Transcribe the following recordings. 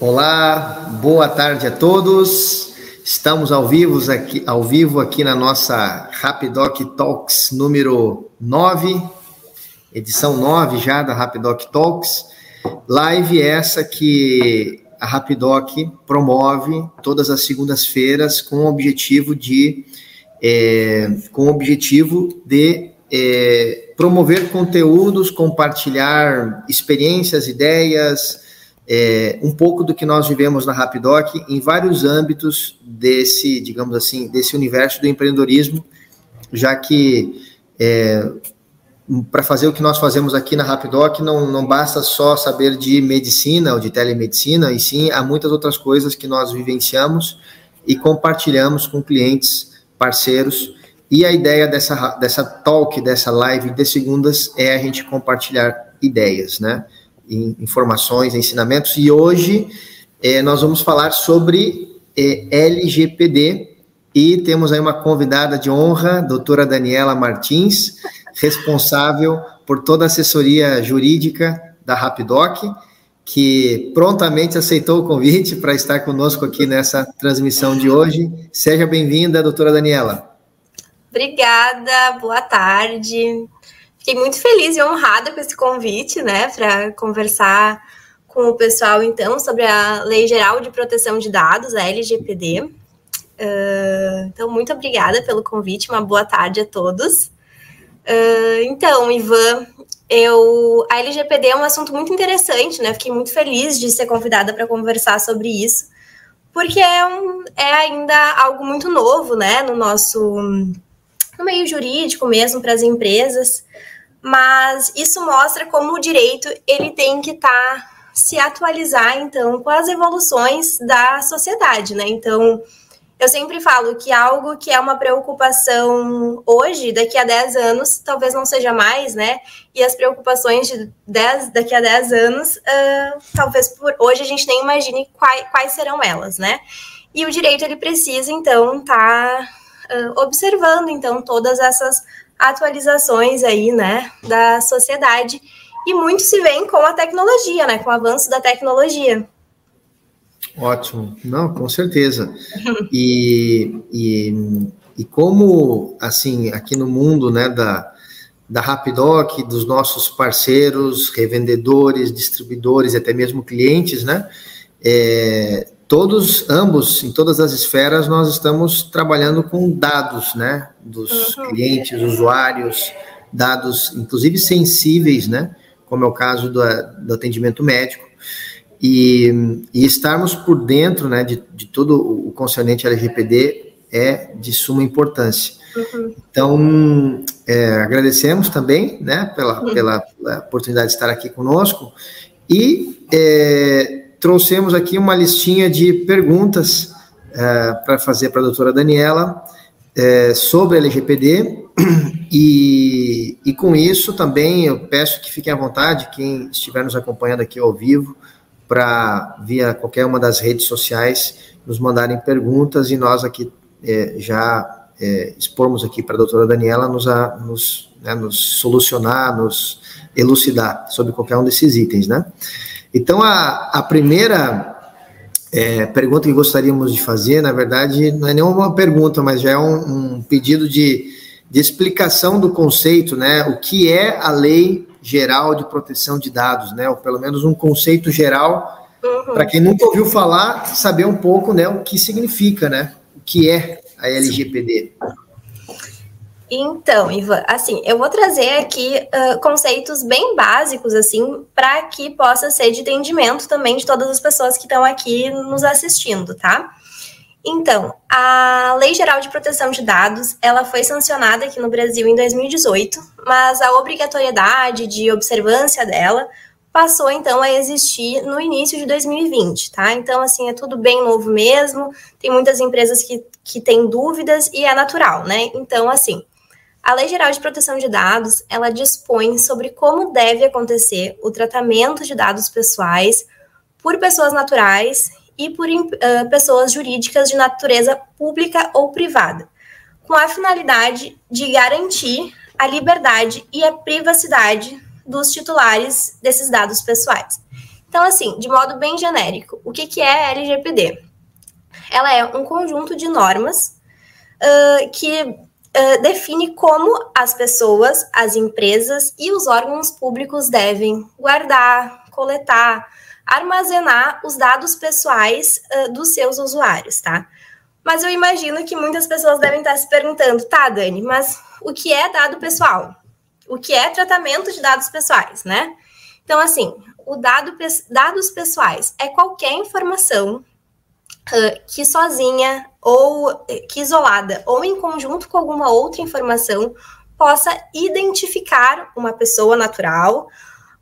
Olá, boa tarde a todos. Estamos ao vivo aqui, ao vivo aqui na nossa Rapidoc Talks número 9, edição 9 já da Rapidoc Talks. Live essa que a Rapidoc promove todas as segundas-feiras com o objetivo de é, com o objetivo de é, promover conteúdos, compartilhar experiências, ideias, é, um pouco do que nós vivemos na Rapidoc em vários âmbitos desse, digamos assim, desse universo do empreendedorismo, já que é, para fazer o que nós fazemos aqui na Rapidoc não, não basta só saber de medicina ou de telemedicina, e sim há muitas outras coisas que nós vivenciamos e compartilhamos com clientes, parceiros. E a ideia dessa, dessa talk, dessa live de segundas é a gente compartilhar ideias, né? Informações, ensinamentos, e hoje é, nós vamos falar sobre é, LGPD e temos aí uma convidada de honra, doutora Daniela Martins, responsável por toda a assessoria jurídica da Rapidoc, que prontamente aceitou o convite para estar conosco aqui nessa transmissão de hoje. Seja bem-vinda, doutora Daniela. Obrigada, boa tarde. Fiquei muito feliz e honrada com esse convite, né, para conversar com o pessoal, então, sobre a Lei Geral de Proteção de Dados, a LGPD. Uh, então, muito obrigada pelo convite, uma boa tarde a todos. Uh, então, Ivan, eu, a LGPD é um assunto muito interessante, né? Fiquei muito feliz de ser convidada para conversar sobre isso, porque é, um, é ainda algo muito novo, né, no nosso no meio jurídico mesmo para as empresas mas isso mostra como o direito ele tem que estar tá, se atualizar então com as evoluções da sociedade, né? Então, eu sempre falo que algo que é uma preocupação hoje, daqui a 10 anos, talvez não seja mais, né? E as preocupações de 10, daqui a 10 anos, uh, talvez por hoje a gente nem imagine quais, quais serão elas, né? E o direito ele precisa então estar tá, uh, observando então todas essas atualizações aí, né, da sociedade. E muito se vem com a tecnologia, né, com o avanço da tecnologia. Ótimo, não, com certeza. E, e, e como, assim, aqui no mundo, né, da, da Rapidoc, dos nossos parceiros, revendedores, distribuidores, até mesmo clientes, né, é, todos, ambos, em todas as esferas, nós estamos trabalhando com dados, né, dos uhum. clientes, usuários, dados, inclusive sensíveis, né, como é o caso do, do atendimento médico, e, e, estarmos por dentro, né, de, de todo o concernente LGPD é de suma importância. Uhum. Então, é, agradecemos também, né, pela, uhum. pela, pela, oportunidade de estar aqui conosco, e é, trouxemos aqui uma listinha de perguntas é, para fazer para a doutora Daniela é, sobre a LGPD e, e com isso também eu peço que fiquem à vontade, quem estiver nos acompanhando aqui ao vivo, para via qualquer uma das redes sociais nos mandarem perguntas e nós aqui é, já expomos aqui para a doutora Daniela nos, a, nos, né, nos solucionar, nos elucidar sobre qualquer um desses itens, né? Então, a, a primeira é, pergunta que gostaríamos de fazer, na verdade, não é nenhuma pergunta, mas já é um, um pedido de, de explicação do conceito, né? O que é a Lei Geral de Proteção de Dados, né? Ou pelo menos um conceito geral, uhum. para quem nunca ouviu falar, saber um pouco, né? O que significa, né? O que é a LGPD. Então, Ivan, assim, eu vou trazer aqui uh, conceitos bem básicos, assim, para que possa ser de entendimento também de todas as pessoas que estão aqui nos assistindo, tá? Então, a Lei Geral de Proteção de Dados, ela foi sancionada aqui no Brasil em 2018, mas a obrigatoriedade de observância dela passou então a existir no início de 2020, tá? Então, assim, é tudo bem novo mesmo, tem muitas empresas que, que têm dúvidas e é natural, né? Então, assim, a Lei Geral de Proteção de Dados, ela dispõe sobre como deve acontecer o tratamento de dados pessoais por pessoas naturais e por uh, pessoas jurídicas de natureza pública ou privada, com a finalidade de garantir a liberdade e a privacidade dos titulares desses dados pessoais. Então, assim, de modo bem genérico, o que, que é a LGPD? Ela é um conjunto de normas uh, que define como as pessoas, as empresas e os órgãos públicos devem guardar, coletar, armazenar os dados pessoais uh, dos seus usuários, tá? Mas eu imagino que muitas pessoas devem estar se perguntando, tá, Dani, mas o que é dado pessoal? O que é tratamento de dados pessoais, né? Então, assim, o dado, dados pessoais é qualquer informação que sozinha ou que isolada ou em conjunto com alguma outra informação possa identificar uma pessoa natural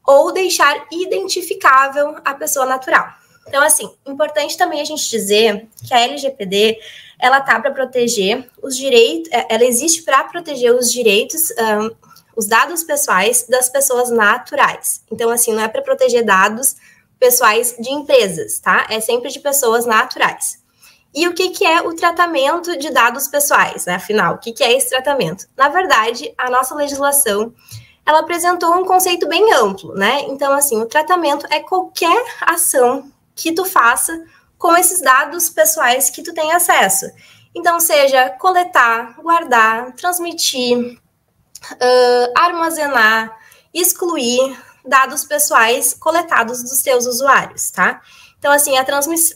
ou deixar identificável a pessoa natural. Então, assim, importante também a gente dizer que a LGPD ela tá para proteger os direitos, é, ela existe para proteger os direitos, um, os dados pessoais das pessoas naturais. Então, assim, não é para proteger dados pessoais de empresas, tá? É sempre de pessoas naturais. E o que, que é o tratamento de dados pessoais, né? Afinal, o que, que é esse tratamento? Na verdade, a nossa legislação ela apresentou um conceito bem amplo, né? Então, assim, o tratamento é qualquer ação que tu faça com esses dados pessoais que tu tem acesso. Então, seja coletar, guardar, transmitir, uh, armazenar, excluir dados pessoais coletados dos seus usuários, tá? Então, assim, a.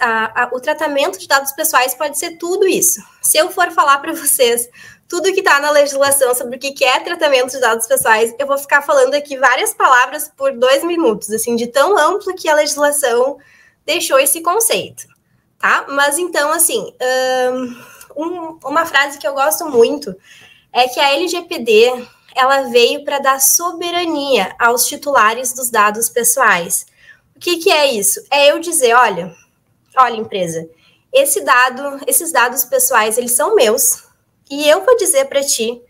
A, a, o tratamento de dados pessoais pode ser tudo isso. Se eu for falar para vocês tudo que está na legislação sobre o que é tratamento de dados pessoais, eu vou ficar falando aqui várias palavras por dois minutos, assim, de tão amplo que a legislação deixou esse conceito, tá? Mas então, assim, um, uma frase que eu gosto muito é que a LGPD ela veio para dar soberania aos titulares dos dados pessoais. O que, que é isso? É eu dizer, olha, olha, empresa, esse dado, esses dados pessoais, eles são meus, e eu vou dizer para ti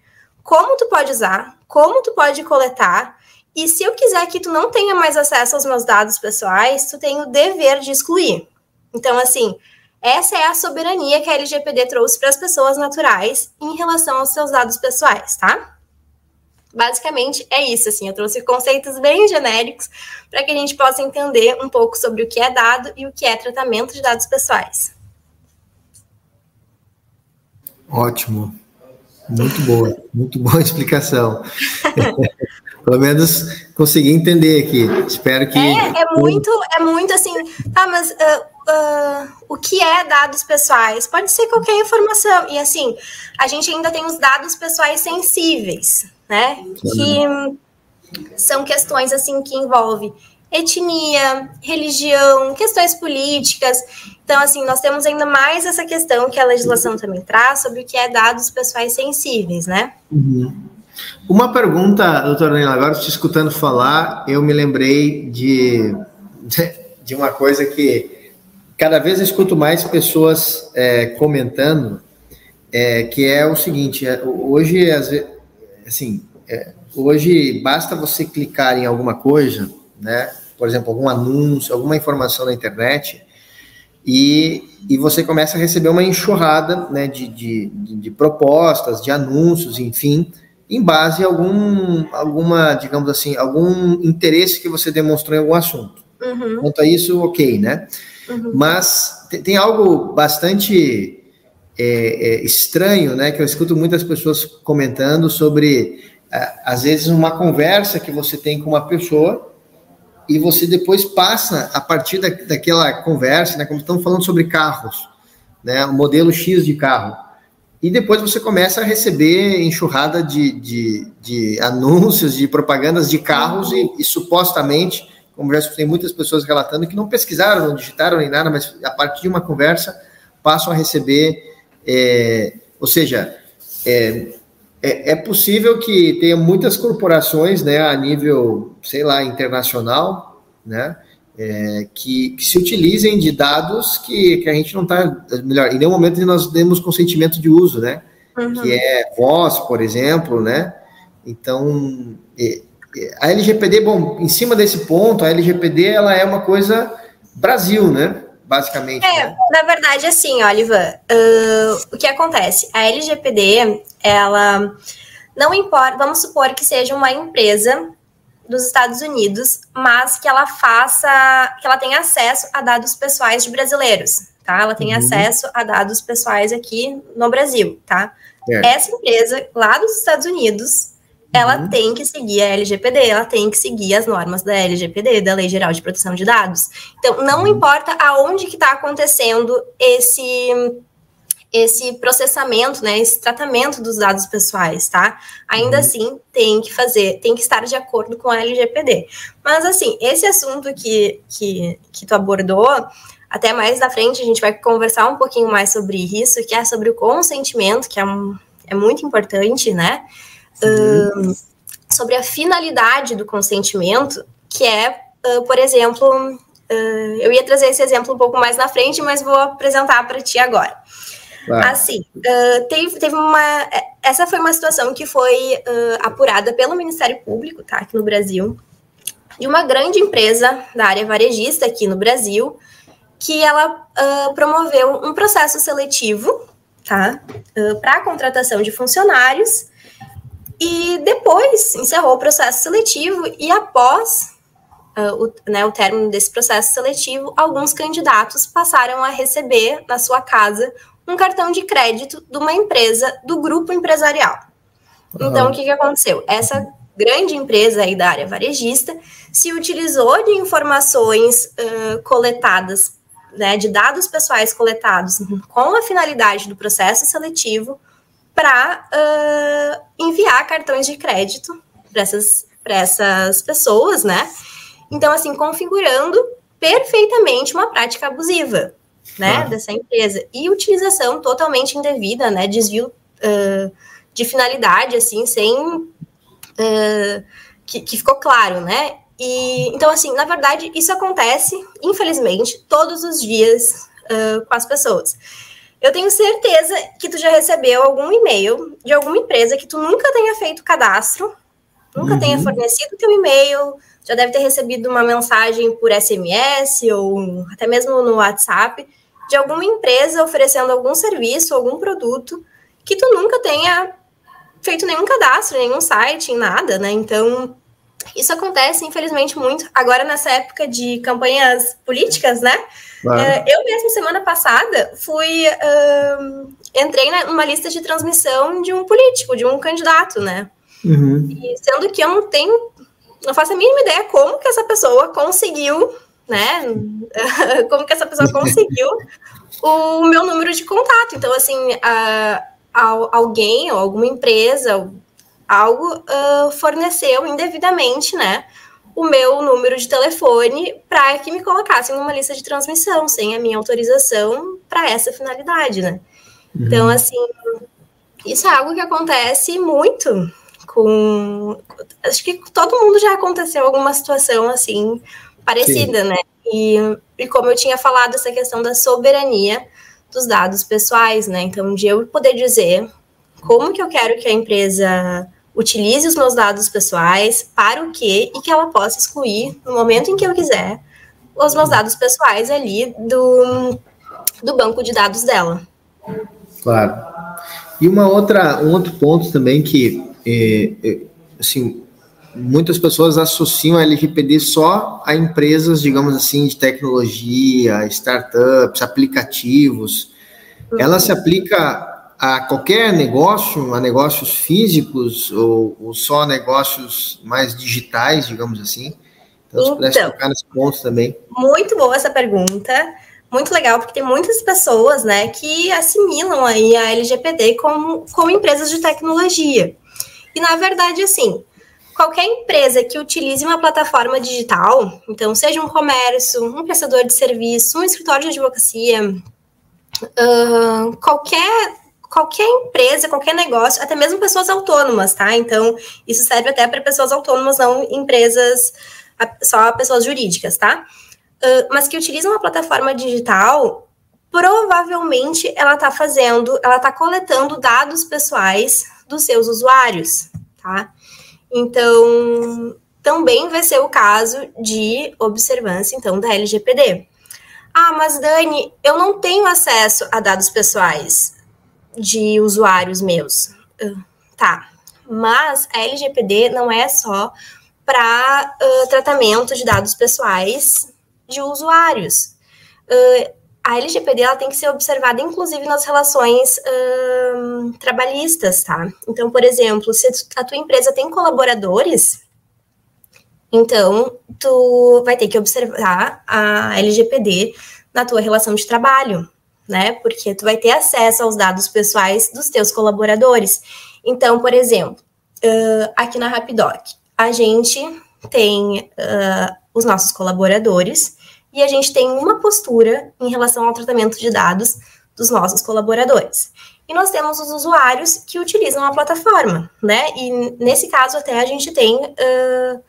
como tu pode usar, como tu pode coletar, e se eu quiser que tu não tenha mais acesso aos meus dados pessoais, tu tem o dever de excluir. Então, assim, essa é a soberania que a LGPD trouxe para as pessoas naturais em relação aos seus dados pessoais, tá? Basicamente é isso, assim, eu trouxe conceitos bem genéricos para que a gente possa entender um pouco sobre o que é dado e o que é tratamento de dados pessoais. Ótimo. Muito boa, muito boa explicação. Pelo menos consegui entender aqui. Espero que. É, é muito, é muito assim. Tá, mas uh, uh, o que é dados pessoais? Pode ser qualquer informação. E assim, a gente ainda tem os dados pessoais sensíveis, né? Que são questões assim que envolvem etnia, religião, questões políticas. Então, assim, nós temos ainda mais essa questão que a legislação também traz sobre o que é dados pessoais sensíveis, né? Uhum. Uma pergunta, doutora Nela, agora te escutando falar, eu me lembrei de, de uma coisa que cada vez eu escuto mais pessoas é, comentando, é, que é o seguinte, é, hoje, assim, é, hoje basta você clicar em alguma coisa, né, por exemplo, algum anúncio, alguma informação na internet, e, e você começa a receber uma enxurrada né, de, de, de propostas, de anúncios, enfim, em base a algum, alguma, digamos assim, algum interesse que você demonstrou em algum assunto. Uhum. Quanto a isso, ok, né? Uhum. Mas tem, tem, algo bastante é, é, estranho, né? Que eu escuto muitas pessoas comentando sobre, às vezes, uma conversa que você tem com uma pessoa e você depois passa, a partir da, daquela conversa, né? Como estamos falando sobre carros, né? O modelo X de carro e depois você começa a receber enxurrada de, de, de anúncios, de propagandas de carros e, e, supostamente, como já tem muitas pessoas relatando que não pesquisaram, não digitaram nem nada, mas a partir de uma conversa passam a receber, é, ou seja, é, é, é, possível que tenha muitas corporações, né, a nível, sei lá, internacional, né, é, que, que, se utilizem de dados que, que a gente não está, melhor, em nenhum momento nós demos consentimento de uso, né? Uhum. Que é voz, por exemplo, né? Então, é, é, a LGPD, bom, em cima desse ponto, a LGPD ela é uma coisa Brasil, né? Basicamente. É, né? na verdade, assim, Oliver, uh, o que acontece? A LGPD, ela não importa, vamos supor que seja uma empresa dos Estados Unidos, mas que ela faça, que ela tenha acesso a dados pessoais de brasileiros, tá? Ela tem uhum. acesso a dados pessoais aqui no Brasil, tá? É. Essa empresa lá dos Estados Unidos, ela uhum. tem que seguir a LGPD, ela tem que seguir as normas da LGPD, da Lei Geral de Proteção de Dados. Então, não uhum. importa aonde que está acontecendo esse esse processamento, né, esse tratamento dos dados pessoais, tá? Ainda uhum. assim, tem que fazer, tem que estar de acordo com a LGPD. Mas, assim, esse assunto que, que, que tu abordou, até mais na frente a gente vai conversar um pouquinho mais sobre isso, que é sobre o consentimento, que é, um, é muito importante, né? Uhum. sobre a finalidade do consentimento, que é, uh, por exemplo, uh, eu ia trazer esse exemplo um pouco mais na frente, mas vou apresentar para ti agora. Assim, uh, teve, teve uma. Essa foi uma situação que foi uh, apurada pelo Ministério Público, tá? Aqui no Brasil, de uma grande empresa da área varejista aqui no Brasil, que ela uh, promoveu um processo seletivo, tá? Para a contratação de funcionários. E depois encerrou o processo seletivo e após Uh, o, né, o término desse processo seletivo, alguns candidatos passaram a receber na sua casa um cartão de crédito de uma empresa do grupo empresarial. Então, o que, que aconteceu? Essa grande empresa aí da área varejista se utilizou de informações uh, coletadas, né, de dados pessoais coletados com a finalidade do processo seletivo para uh, enviar cartões de crédito para essas, essas pessoas, né? Então, assim, configurando perfeitamente uma prática abusiva né, ah. dessa empresa. E utilização totalmente indevida, né, desvio uh, de finalidade, assim, sem... Uh, que, que ficou claro, né? E, então, assim, na verdade, isso acontece, infelizmente, todos os dias uh, com as pessoas. Eu tenho certeza que tu já recebeu algum e-mail de alguma empresa que tu nunca tenha feito cadastro, nunca uhum. tenha fornecido teu e-mail, já deve ter recebido uma mensagem por SMS ou até mesmo no WhatsApp de alguma empresa oferecendo algum serviço, algum produto que tu nunca tenha feito nenhum cadastro, nenhum site, nada, né? Então, isso acontece, infelizmente, muito agora nessa época de campanhas políticas, né? É, eu mesmo, semana passada, fui. Uh, entrei numa lista de transmissão de um político, de um candidato, né? Uhum. E sendo que eu não tenho. Não faço a mínima ideia como que essa pessoa conseguiu né? Como que essa pessoa conseguiu o meu número de contato? Então, assim, uh, alguém ou alguma empresa, algo uh, forneceu indevidamente, né? O meu número de telefone para que me colocassem numa lista de transmissão, sem a minha autorização para essa finalidade, né? Uhum. Então, assim, isso é algo que acontece muito com. Acho que todo mundo já aconteceu alguma situação assim parecida, Sim. né? E, e como eu tinha falado, essa questão da soberania dos dados pessoais, né? Então, de eu poder dizer como que eu quero que a empresa utilize os meus dados pessoais, para o quê, e que ela possa excluir, no momento em que eu quiser, os meus dados pessoais ali do, do banco de dados dela. Claro. E uma outra, um outro ponto também que, é, é, assim, muitas pessoas associam a LGPD só a empresas, digamos assim, de tecnologia, startups, aplicativos. Ela se aplica a qualquer negócio, a negócios físicos ou, ou só negócios mais digitais, digamos assim? Então, então se tocar nesse ponto também. Muito boa essa pergunta. Muito legal, porque tem muitas pessoas, né, que assimilam aí a LGPD como, como empresas de tecnologia. E, na verdade, assim, qualquer empresa que utilize uma plataforma digital, então seja um comércio, um prestador de serviço, um escritório de advocacia, uh, qualquer qualquer empresa, qualquer negócio, até mesmo pessoas autônomas, tá? Então isso serve até para pessoas autônomas, não empresas só pessoas jurídicas, tá? Uh, mas que utilizam uma plataforma digital, provavelmente ela está fazendo, ela está coletando dados pessoais dos seus usuários, tá? Então, também vai ser o caso de observância, então, da LGPD. Ah, mas Dani, eu não tenho acesso a dados pessoais de usuários meus. Uh, tá, mas a LGPD não é só para uh, tratamento de dados pessoais de usuários. Uh, a LGPD ela tem que ser observada, inclusive, nas relações uh, trabalhistas, tá? Então, por exemplo, se a tua empresa tem colaboradores, então tu vai ter que observar a LGPD na tua relação de trabalho, né? Porque tu vai ter acesso aos dados pessoais dos teus colaboradores. Então, por exemplo, uh, aqui na Rapidoc, a gente tem uh, os nossos colaboradores e a gente tem uma postura em relação ao tratamento de dados dos nossos colaboradores. E nós temos os usuários que utilizam a plataforma, né? E nesse caso até a gente tem uh,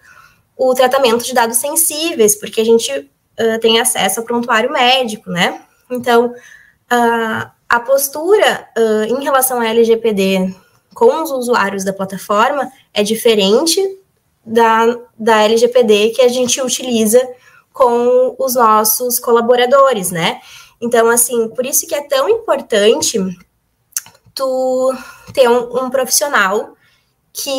o tratamento de dados sensíveis, porque a gente uh, tem acesso ao prontuário médico, né? Então, uh, a postura em relação à LGPD com os usuários da plataforma é diferente da, da LGPD que a gente utiliza com os nossos colaboradores, né? Então, assim, por isso que é tão importante tu ter um, um profissional que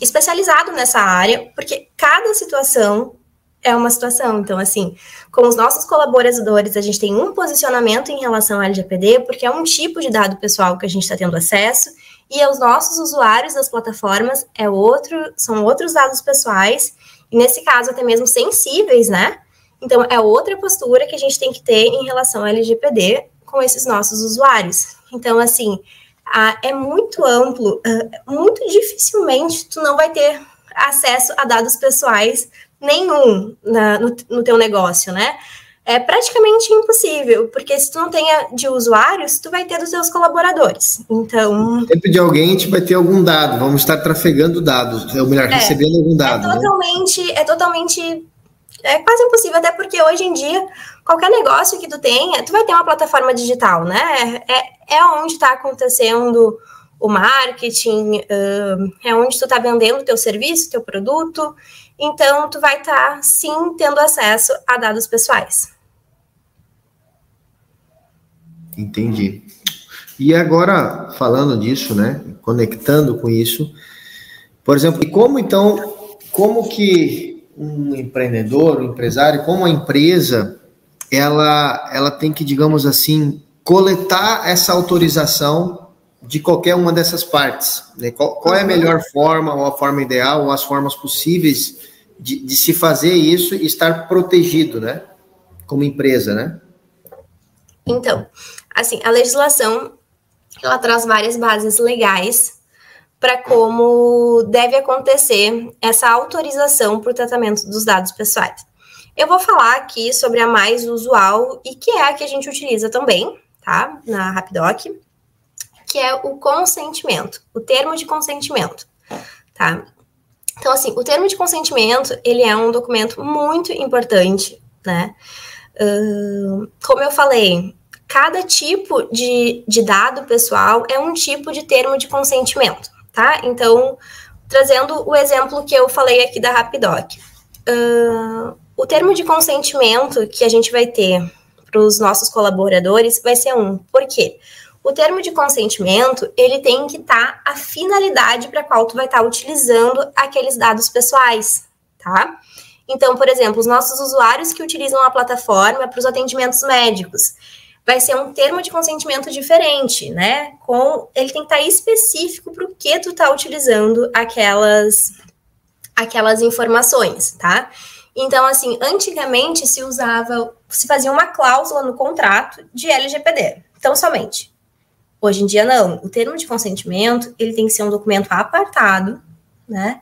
especializado nessa área, porque cada situação é uma situação. Então, assim, com os nossos colaboradores, a gente tem um posicionamento em relação ao LGPD, porque é um tipo de dado pessoal que a gente está tendo acesso, e os nossos usuários das plataformas é outro, são outros dados pessoais, e nesse caso até mesmo sensíveis, né? Então, é outra postura que a gente tem que ter em relação ao LGPD com esses nossos usuários. Então, assim, é muito amplo, muito dificilmente tu não vai ter acesso a dados pessoais nenhum na, no, no teu negócio, né? É praticamente impossível, porque se tu não tenha de usuários, tu vai ter dos teus colaboradores. Então. Sempre de alguém a gente vai ter algum dado, vamos estar trafegando dados, ou melhor, é, recebendo algum dado. É totalmente, né? é totalmente. É quase impossível, até porque hoje em dia, qualquer negócio que tu tenha, tu vai ter uma plataforma digital, né? É, é onde está acontecendo o marketing, é onde tu está vendendo o teu serviço, teu produto. Então, tu vai estar, tá, sim, tendo acesso a dados pessoais. Entendi. E agora, falando disso, né, conectando com isso, por exemplo, como então, como que um empreendedor, um empresário, como a empresa, ela, ela tem que, digamos assim, coletar essa autorização de qualquer uma dessas partes. Né? Qual, qual, é a melhor forma, ou a forma ideal, ou as formas possíveis de, de se fazer isso e estar protegido, né? Como empresa, né? Então, assim, a legislação ela traz várias bases legais para como deve acontecer essa autorização para o tratamento dos dados pessoais. Eu vou falar aqui sobre a mais usual e que é a que a gente utiliza também, tá? Na Rapidoc, que é o consentimento, o termo de consentimento, tá? Então, assim, o termo de consentimento, ele é um documento muito importante, né? Uh, como eu falei, cada tipo de, de dado pessoal é um tipo de termo de consentimento, tá? Então, trazendo o exemplo que eu falei aqui da Rapidoc. Uh, o termo de consentimento que a gente vai ter para os nossos colaboradores vai ser um. Por quê? O termo de consentimento, ele tem que estar tá a finalidade para qual tu vai estar tá utilizando aqueles dados pessoais, tá? Então, por exemplo, os nossos usuários que utilizam a plataforma para os atendimentos médicos, vai ser um termo de consentimento diferente, né? Com ele tem que estar tá específico para o que tu está utilizando aquelas aquelas informações, tá? Então, assim, antigamente se usava, se fazia uma cláusula no contrato de LGPD. Então, somente Hoje em dia, não. O termo de consentimento, ele tem que ser um documento apartado, né?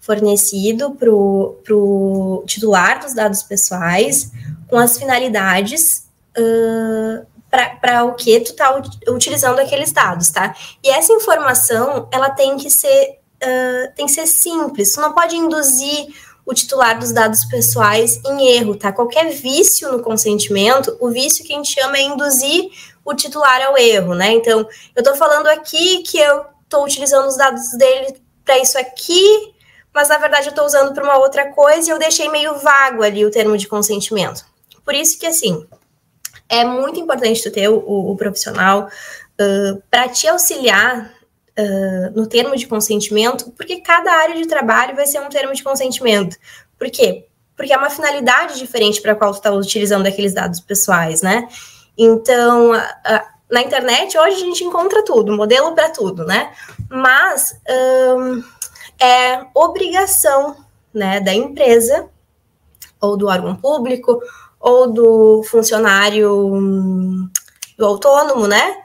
Fornecido para o titular dos dados pessoais, com as finalidades uh, para o que tu está utilizando aqueles dados, tá? E essa informação, ela tem que ser, uh, tem que ser simples. Tu não pode induzir o titular dos dados pessoais em erro, tá? Qualquer vício no consentimento, o vício que a gente chama é induzir o titular ao erro, né? Então, eu estou falando aqui que eu estou utilizando os dados dele para isso aqui, mas na verdade eu estou usando para uma outra coisa e eu deixei meio vago ali o termo de consentimento. Por isso que, assim, é muito importante tu ter o, o, o profissional uh, para te auxiliar uh, no termo de consentimento, porque cada área de trabalho vai ser um termo de consentimento. Por quê? Porque é uma finalidade diferente para a qual tu está utilizando aqueles dados pessoais, né? Então, na internet, hoje a gente encontra tudo, modelo para tudo, né? Mas um, é obrigação né, da empresa, ou do órgão público, ou do funcionário hum, do autônomo, né?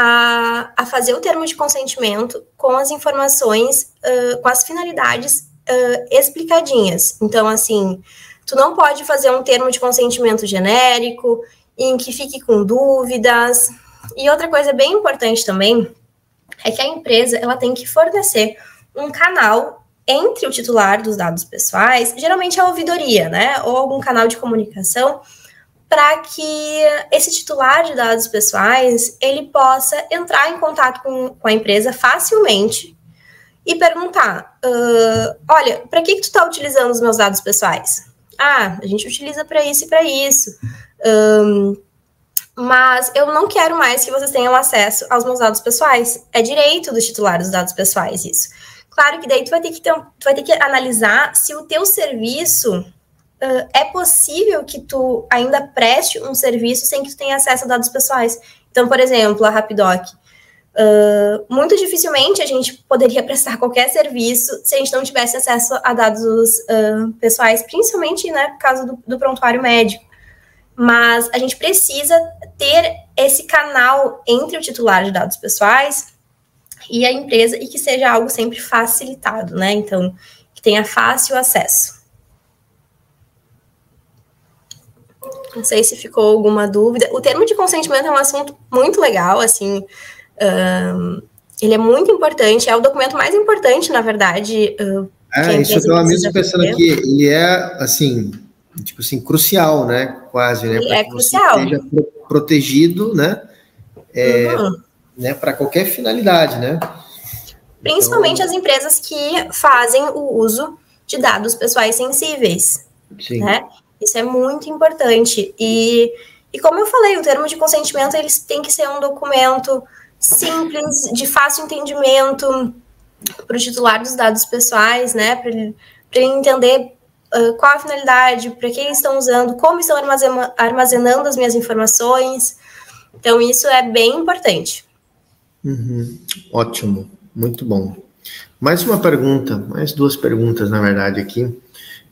A, a fazer o termo de consentimento com as informações, uh, com as finalidades uh, explicadinhas. Então, assim, tu não pode fazer um termo de consentimento genérico, em que fique com dúvidas. E outra coisa bem importante também é que a empresa ela tem que fornecer um canal entre o titular dos dados pessoais, geralmente a ouvidoria, né, ou algum canal de comunicação, para que esse titular de dados pessoais ele possa entrar em contato com, com a empresa facilmente e perguntar: uh, olha, para que, que tu está utilizando os meus dados pessoais? Ah, a gente utiliza para isso e para isso. Um, mas eu não quero mais que vocês tenham acesso aos meus dados pessoais. É direito do titular dos dados pessoais isso. Claro que daí tu vai ter que, ter, vai ter que analisar se o teu serviço uh, é possível que tu ainda preste um serviço sem que tu tenha acesso a dados pessoais. Então, por exemplo, a Rapidoc. Uh, muito dificilmente a gente poderia prestar qualquer serviço se a gente não tivesse acesso a dados uh, pessoais, principalmente né, por causa do, do prontuário médico. Mas a gente precisa ter esse canal entre o titular de dados pessoais e a empresa e que seja algo sempre facilitado, né? Então, que tenha fácil acesso. Não sei se ficou alguma dúvida. O termo de consentimento é um assunto muito legal, assim. Um, ele é muito importante, é o documento mais importante, na verdade. Uh, é, isso eu estava mesmo pensando aqui. Ele é, assim, tipo assim, crucial, né? Quase, né? Ele é crucial. Seja protegido, né? É, uhum. né para qualquer finalidade, né? Principalmente então, as empresas que fazem o uso de dados pessoais sensíveis. Sim. Né? Isso é muito importante. E, e como eu falei, o termo de consentimento eles tem que ser um documento simples, de fácil entendimento para o titular dos dados pessoais, né? Para ele, ele entender uh, qual a finalidade, para que estão usando, como estão armazenando as minhas informações. Então, isso é bem importante. Uhum. Ótimo, muito bom. Mais uma pergunta, mais duas perguntas, na verdade, aqui.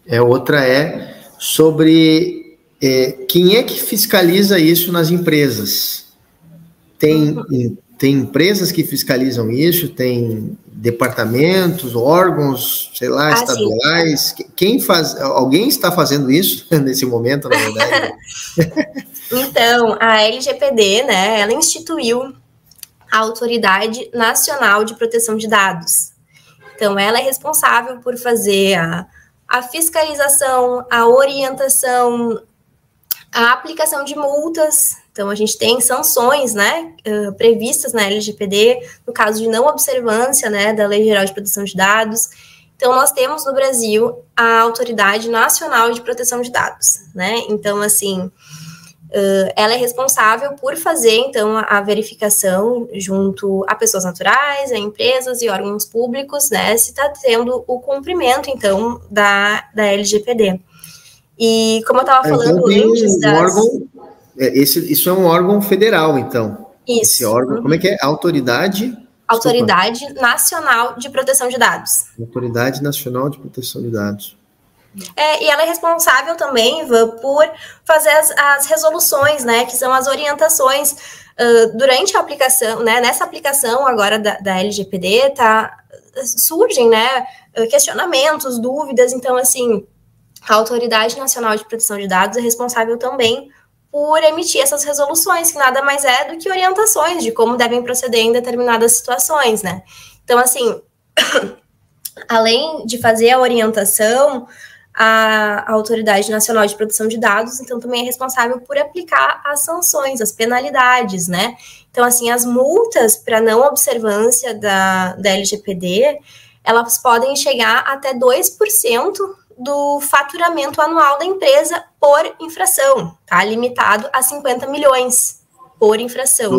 É, outra é sobre é, quem é que fiscaliza isso nas empresas? Tem, tem empresas que fiscalizam isso, tem departamentos, órgãos, sei lá, ah, estaduais. Sim. Quem faz? Alguém está fazendo isso nesse momento, na verdade? então, a LGPD, né, ela instituiu a Autoridade Nacional de Proteção de Dados. Então, ela é responsável por fazer a, a fiscalização, a orientação, a aplicação de multas então, a gente tem sanções, né, previstas na LGPD, no caso de não observância, né, da Lei Geral de Proteção de Dados. Então, nós temos no Brasil a Autoridade Nacional de Proteção de Dados, né? Então, assim, uh, ela é responsável por fazer, então, a, a, verificação junto a pessoas naturais, a empresas e órgãos públicos, né, se está tendo o cumprimento, então, da, da LGPD. E como eu estava então, falando então, antes... Das... órgão é, esse, isso é um órgão federal, então. Isso. Esse órgão, como é que é? Autoridade. Autoridade Desculpa. Nacional de Proteção de Dados. Autoridade Nacional de Proteção de Dados. É, e ela é responsável também, Ivan, por fazer as, as, resoluções, né, que são as orientações uh, durante a aplicação, né, nessa aplicação agora da, da LGPD, tá, surgem, né, questionamentos, dúvidas, então, assim, a Autoridade Nacional de Proteção de Dados é responsável também por emitir essas resoluções, que nada mais é do que orientações de como devem proceder em determinadas situações, né? Então, assim, além de fazer a orientação, a, Autoridade Nacional de Proteção de Dados, então, também é responsável por aplicar as sanções, as penalidades, né? Então, assim, as multas para não observância da, da LGPD, elas podem chegar até 2% do faturamento anual da empresa por infração, tá? Limitado a 50 milhões por infração.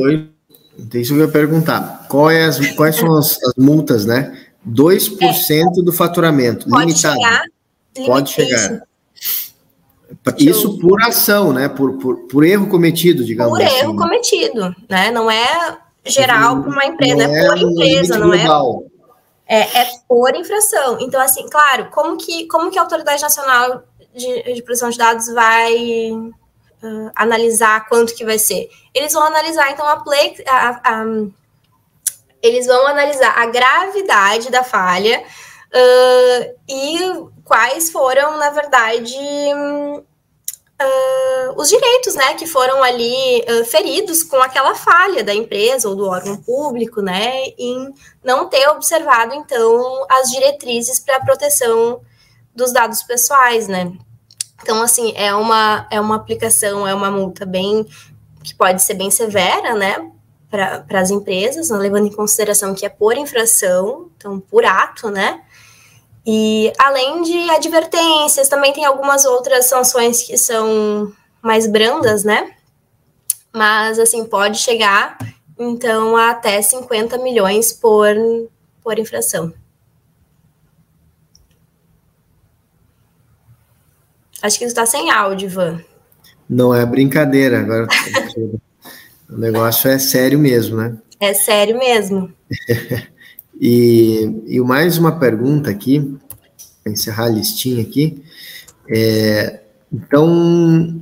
Então, isso que eu ia perguntar. Qual é as, quais são as, as multas, né? 2% é, do faturamento, pode limitado. Chegar, pode chegar. Isso por ação, né? Por, por, por erro cometido, digamos por assim. Erro cometido, né? Não é geral para uma empresa, é, é por empresa, não é? é? É por infração. Então, assim, claro, como que, como que a Autoridade Nacional de, de Proteção de Dados vai uh, analisar quanto que vai ser? Eles vão analisar, então, a, play, a, a, eles vão analisar a gravidade da falha uh, e quais foram, na verdade, uh, os direitos, né, que foram ali uh, feridos com aquela falha da empresa ou do órgão público, né, em não ter observado, então, as diretrizes para a proteção dos dados pessoais, né. Então, assim, é uma, é uma aplicação, é uma multa bem, que pode ser bem severa, né, para as empresas, né, levando em consideração que é por infração, então, por ato, né, e além de advertências, também tem algumas outras sanções que são mais brandas, né? Mas assim, pode chegar então a até 50 milhões por, por infração. Acho que está sem áudio, Ivan. Não é brincadeira, agora o negócio é sério mesmo, né? É sério mesmo. E, e mais uma pergunta aqui, para encerrar a listinha aqui. É, então,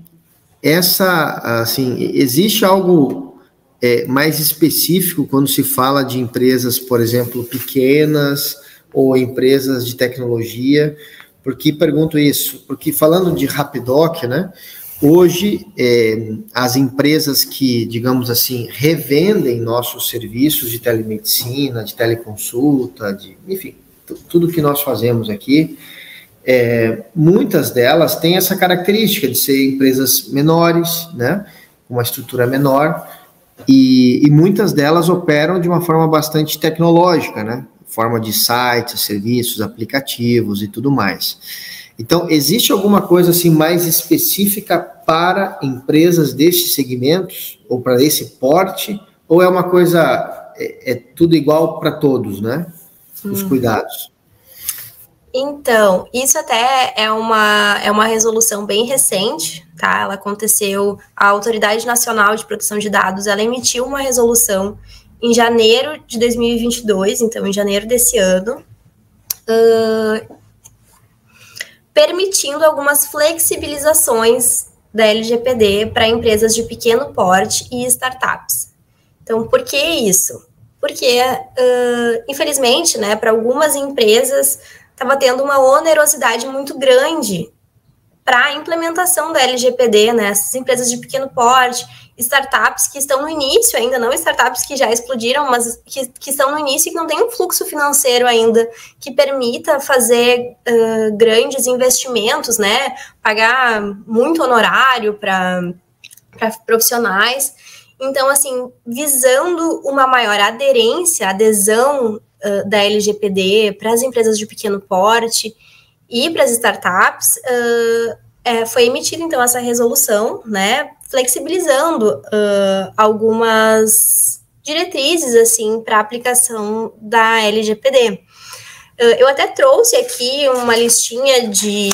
essa, assim, existe algo é, mais específico quando se fala de empresas, por exemplo, pequenas ou empresas de tecnologia? Por que pergunto isso? Porque falando de Rapidoc, né? Hoje, é, as empresas que, digamos assim, revendem nossos serviços de telemedicina, de teleconsulta, de, enfim, tudo que nós fazemos aqui, é, muitas delas têm essa característica de ser empresas menores, né, uma estrutura menor, e, e muitas delas operam de uma forma bastante tecnológica, né, forma de sites, serviços, aplicativos e tudo mais. Então, existe alguma coisa assim mais específica para empresas destes segmentos ou para esse porte? Ou é uma coisa é, é tudo igual para todos, né? Os hum. cuidados. Então, isso até é uma, é uma resolução bem recente, tá? Ela aconteceu, a Autoridade Nacional de Proteção de Dados, ela emitiu uma resolução em janeiro de 2022, então em janeiro desse ano, uh, permitindo algumas flexibilizações da LGPD para empresas de pequeno porte e startups. Então, por que isso? Porque, uh, infelizmente, né, para algumas empresas estava tendo uma onerosidade muito grande para a implementação da LGPD, né? Essas empresas de pequeno porte, startups que estão no início ainda, não startups que já explodiram, mas que, que estão no início e que não tem um fluxo financeiro ainda que permita fazer uh, grandes investimentos, né? Pagar muito honorário para profissionais. Então, assim, visando uma maior aderência, adesão uh, da LGPD para as empresas de pequeno porte e para as startups, uh, é, foi emitida, então, essa resolução, né, flexibilizando uh, algumas diretrizes, assim, para aplicação da LGPD. Uh, eu até trouxe aqui uma listinha de,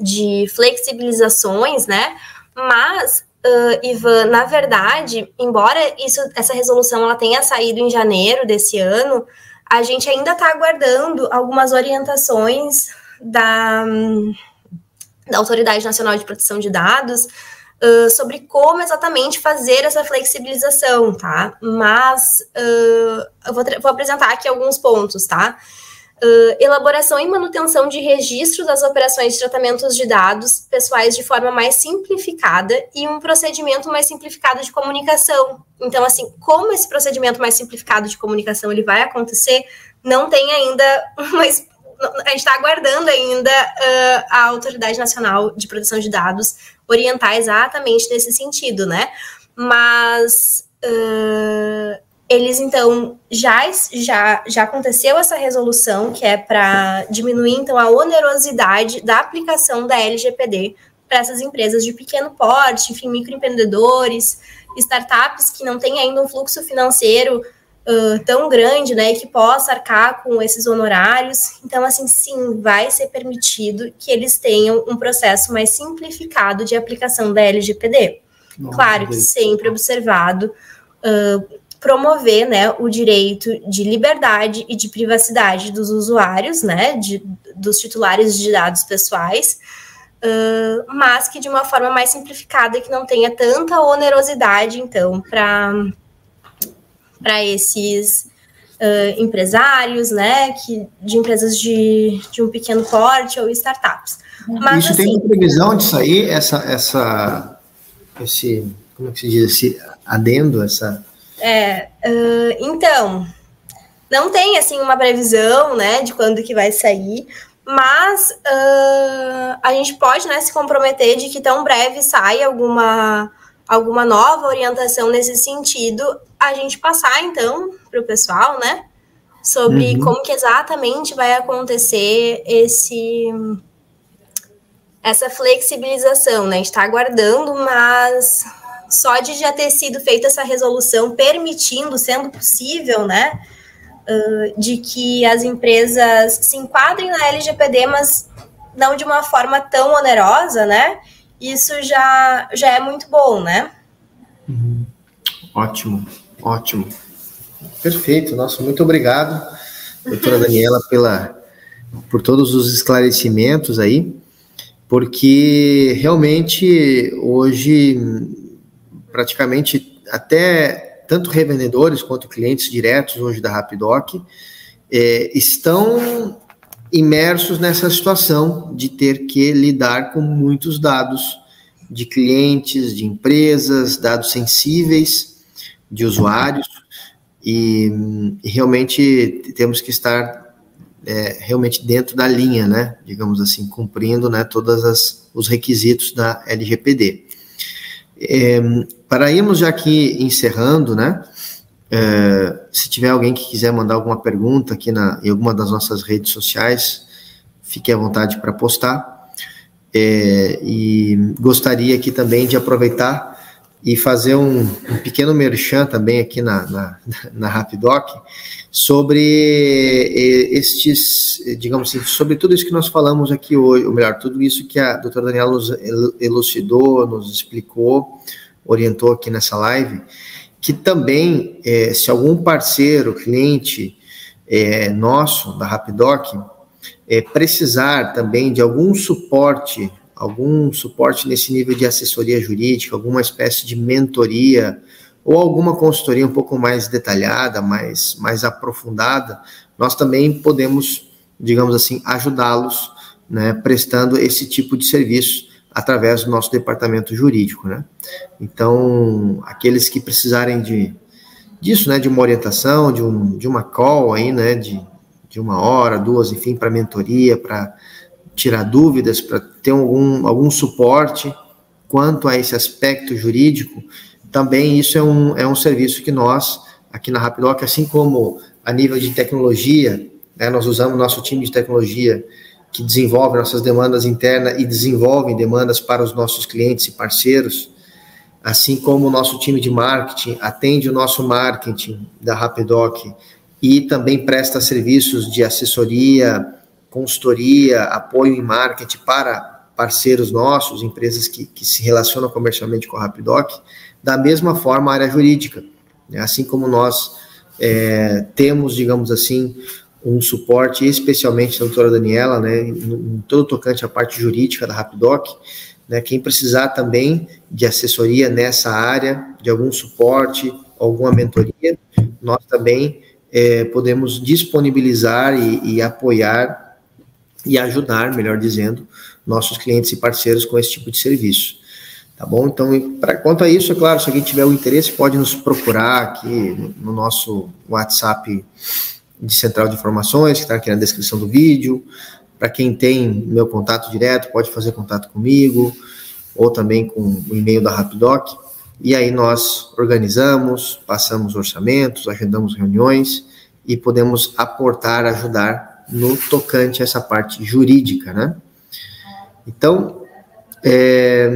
de flexibilizações, né, mas Uh, Ivan, na verdade, embora isso, essa resolução ela tenha saído em janeiro desse ano, a gente ainda está aguardando algumas orientações da, da Autoridade Nacional de Proteção de Dados uh, sobre como exatamente fazer essa flexibilização, tá? Mas uh, eu vou, vou apresentar aqui alguns pontos, tá? Uh, elaboração e manutenção de registro das operações de tratamentos de dados pessoais de forma mais simplificada e um procedimento mais simplificado de comunicação. Então, assim, como esse procedimento mais simplificado de comunicação ele vai acontecer, não tem ainda uma a gente está aguardando ainda uh, a Autoridade Nacional de Proteção de Dados orientar exatamente nesse sentido, né? Mas uh, eles então já, já, já aconteceu essa resolução que é para diminuir então a onerosidade da aplicação da LGPD para essas empresas de pequeno porte, enfim, microempreendedores, startups que não têm ainda um fluxo financeiro uh, tão grande, né, que possa arcar com esses honorários. Então, assim, sim, vai ser permitido que eles tenham um processo mais simplificado de aplicação da LGPD. Nossa, claro que sempre observado uh, promover, né, o direito de liberdade e de privacidade dos usuários, né, de, dos titulares de dados pessoais, uh, mas que de uma forma mais simplificada que não tenha tanta onerosidade, então, para para esses uh, empresários, né, que, de empresas de, de um pequeno porte ou startups. Mas, Isso assim, tem uma previsão de sair, essa, essa, esse, como é que se diz, esse adendo, essa... É, uh, então, não tem, assim, uma previsão, né, de quando que vai sair, mas uh, a gente pode, né, se comprometer de que tão breve saia alguma alguma nova orientação nesse sentido, a gente passar então para o pessoal, né? Sobre uhum. como que exatamente vai acontecer esse essa flexibilização, né? A gente está aguardando, mas só de já ter sido feita essa resolução permitindo, sendo possível, né? Uh, de que as empresas se enquadrem na LGPD, mas não de uma forma tão onerosa, né? isso já, já é muito bom, né? Uhum. Ótimo, ótimo. Perfeito, nossa, muito obrigado, doutora Daniela, pela, por todos os esclarecimentos aí, porque realmente hoje, praticamente até tanto revendedores quanto clientes diretos hoje da Rapidoc é, estão imersos nessa situação de ter que lidar com muitos dados de clientes, de empresas, dados sensíveis de usuários, e, realmente temos que estar é, realmente dentro da linha, né, digamos assim, cumprindo né, todos os requisitos da LGPD. É, para irmos já aqui encerrando, né, é, se tiver alguém que quiser mandar alguma pergunta aqui na, em alguma das nossas redes sociais, fique à vontade para postar. É, e gostaria aqui também de aproveitar e fazer um, um pequeno merchan também aqui na, na, na Rapidoc sobre estes, digamos assim, sobre tudo isso que nós falamos aqui hoje, ou melhor, tudo isso que a doutora Daniela nos elucidou, nos explicou, orientou aqui nessa live, que também, é, se algum parceiro, cliente é, nosso da Rapidoc é, precisar também de algum suporte, algum suporte nesse nível de assessoria jurídica, alguma espécie de mentoria ou alguma consultoria um pouco mais detalhada, mais, mais aprofundada, nós também podemos, digamos assim, ajudá-los, né, prestando esse tipo de serviço através do nosso departamento jurídico, né? Então, aqueles que precisarem de disso, né, de uma orientação, de, um, de uma call aí, né, de, de uma hora, duas, enfim, para mentoria, para tirar dúvidas, para ter algum, algum suporte quanto a esse aspecto jurídico, também isso é um, é um serviço que nós, aqui na Rapidoc, assim como a nível de tecnologia, né, nós usamos nosso time de tecnologia que desenvolve nossas demandas internas e desenvolve demandas para os nossos clientes e parceiros, assim como o nosso time de marketing atende o nosso marketing da Rapidoc e também presta serviços de assessoria, consultoria, apoio em marketing para parceiros nossos, empresas que, que se relacionam comercialmente com a Rapidoc, da mesma forma a área jurídica, né? assim como nós é, temos, digamos assim, um suporte, especialmente da doutora Daniela, né, em todo tocante à parte jurídica da Rapidoc, né, quem precisar também de assessoria nessa área, de algum suporte, alguma mentoria, nós também é, podemos disponibilizar e, e apoiar e ajudar, melhor dizendo, nossos clientes e parceiros com esse tipo de serviço. Tá bom? Então, pra, quanto a isso, é claro, se alguém tiver o interesse, pode nos procurar aqui no nosso WhatsApp de central de informações, que está aqui na descrição do vídeo. Para quem tem meu contato direto, pode fazer contato comigo, ou também com o e-mail da Rapidoc. E aí nós organizamos, passamos orçamentos, agendamos reuniões e podemos aportar, ajudar no tocante a essa parte jurídica, né? Então, É,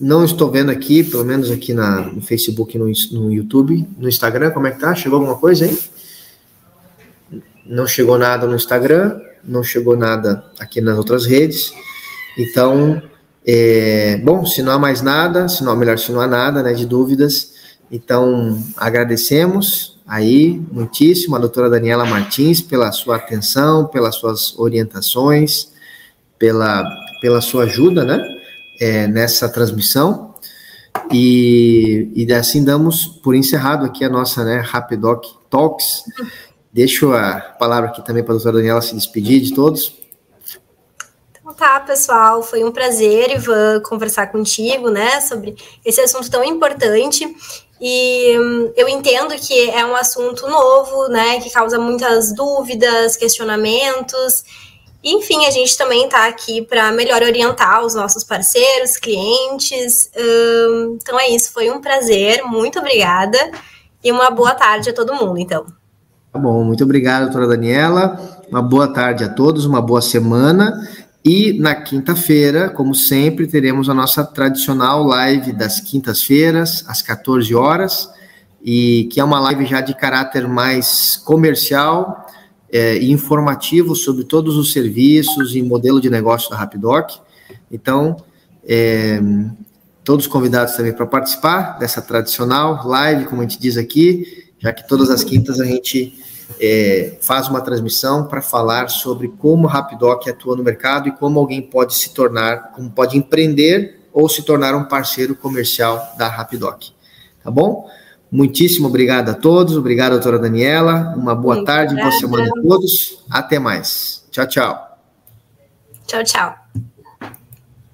não estou vendo aqui, pelo menos aqui na, no Facebook, no, no YouTube, no Instagram, como é que tá? Chegou alguma coisa aí? Não chegou nada no Instagram, não chegou nada aqui nas outras redes. Então, é, bom, se não há mais nada, se não, melhor, se não há nada, né, de dúvidas, então agradecemos aí muitíssimo a doutora Daniela Martins pela sua atenção, pelas suas orientações, pela, pela sua ajuda, né, é, nessa transmissão. E, e assim damos por encerrado aqui a nossa né, Rapidoc Talks. Deixo a palavra aqui também para a doutora Daniela se despedir de todos. Então tá, pessoal, foi um prazer, Ivan, conversar contigo, né, sobre esse assunto tão importante. E hum, eu entendo que é um assunto novo, né, que causa muitas dúvidas, questionamentos. Enfim, a gente também está aqui para melhor orientar os nossos parceiros, clientes. Hum, então é isso, foi um prazer, muito obrigada e uma boa tarde a todo mundo, então. Tá bom, muito obrigado, doutora Daniela. Uma boa tarde a todos, uma boa semana. E na quinta-feira, como sempre, teremos a nossa tradicional live das quintas-feiras, às 14 horas, e que é uma live já de caráter mais comercial é, e informativo sobre todos os serviços e modelo de negócio da Rapidoc. Então, é, todos convidados também para participar dessa tradicional live, como a gente diz aqui, já que todas as quintas a gente é, faz uma transmissão para falar sobre como o Rapidoc atua no mercado e como alguém pode se tornar, como pode empreender ou se tornar um parceiro comercial da Rapidoc. Tá bom? Muitíssimo obrigado a todos, obrigado, doutora Daniela. Uma boa Muito tarde, boa semana a todos. Até mais. Tchau, tchau. Tchau, tchau.